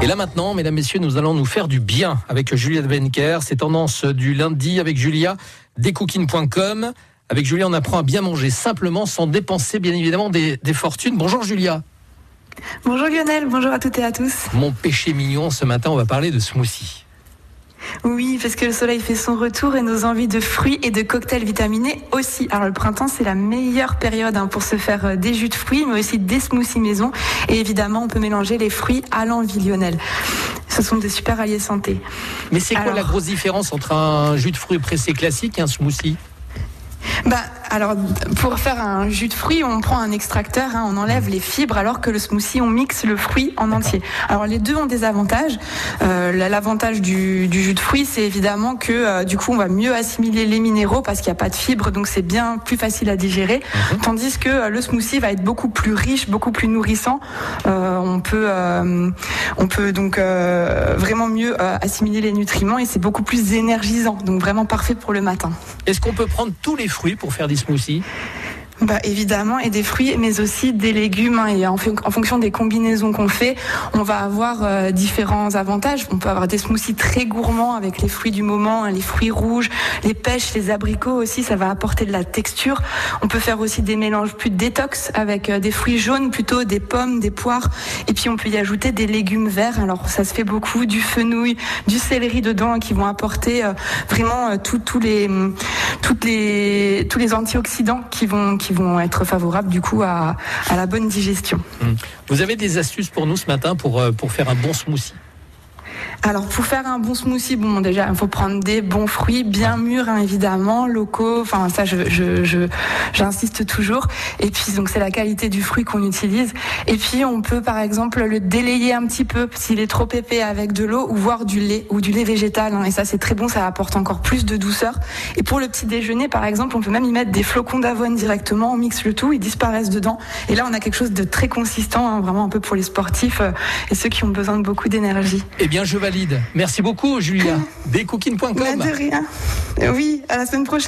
Et là maintenant, mesdames, messieurs, nous allons nous faire du bien avec Julia Benker. C'est tendance du lundi avec Julia, descooking.com. Avec Julia, on apprend à bien manger simplement sans dépenser bien évidemment des, des fortunes. Bonjour Julia. Bonjour Lionel, bonjour à toutes et à tous. Mon péché mignon, ce matin, on va parler de smoothie. Oui, parce que le soleil fait son retour et nos envies de fruits et de cocktails vitaminés aussi. Alors le printemps, c'est la meilleure période hein, pour se faire euh, des jus de fruits, mais aussi des smoothies maison. Et évidemment, on peut mélanger les fruits à l'envie, Lionel. Ce sont des super alliés santé. Mais c'est quoi Alors- la grosse différence entre un jus de fruits pressé classique et un smoothie? Bah, alors, pour faire un jus de fruits, on prend un extracteur, hein, on enlève les fibres, alors que le smoothie, on mixe le fruit en entier. Alors, les deux ont des avantages. Euh, la- L'avantage du, du jus de fruits, c'est évidemment que euh, du coup, on va mieux assimiler les minéraux parce qu'il n'y a pas de fibres, donc c'est bien plus facile à digérer. Tandis que euh, le smoothie va être beaucoup plus riche, beaucoup plus nourrissant. On peut, on peut donc vraiment mieux assimiler les nutriments et c'est beaucoup plus énergisant, donc vraiment parfait pour le matin. Est-ce qu'on peut prendre tous les fruits pour faire des smoothies Bah évidemment, et des fruits, mais aussi des légumes. hein, et en, fon- en fonction des combinaisons qu'on fait, on va avoir euh, différents avantages. On peut avoir des smoothies très gourmands avec les fruits du moment, hein, les fruits rouges, les pêches, les abricots aussi, ça va apporter de la texture. On peut faire aussi des mélanges plus détox avec euh, des fruits jaunes, plutôt des pommes, des poires. Et puis on peut y ajouter des légumes verts. Alors ça se fait beaucoup, du fenouil, du céleri dedans, hein, qui vont apporter euh, vraiment tous les, hum, toutes les, tous les antioxydants qui vont, vont être favorables du coup à, à la bonne digestion. Vous avez des astuces pour nous ce matin pour, euh, pour faire un bon smoothie? Alors pour faire un bon smoothie, bon déjà il faut prendre des bons fruits bien mûrs hein, évidemment, locaux. Enfin ça je je- j'insiste toujours. Et puis donc c'est la qualité du fruit qu'on utilise. Et puis on peut par exemple le délayer un petit peu s'il est trop épais avec de l'eau ou voire du lait ou du lait végétal. hein. Et ça c'est très bon, ça apporte encore plus de douceur. Et pour le petit déjeuner par exemple, on peut même y mettre des flocons d'avoine directement. On mixe le tout, ils disparaissent dedans. Et là on a quelque chose de très consistant, hein, vraiment un peu pour les sportifs euh, et ceux qui ont besoin de beaucoup d'énergie. Eh bien, je valide. Merci beaucoup, Julia. Descooking.com. De rien. Oui, à la semaine prochaine.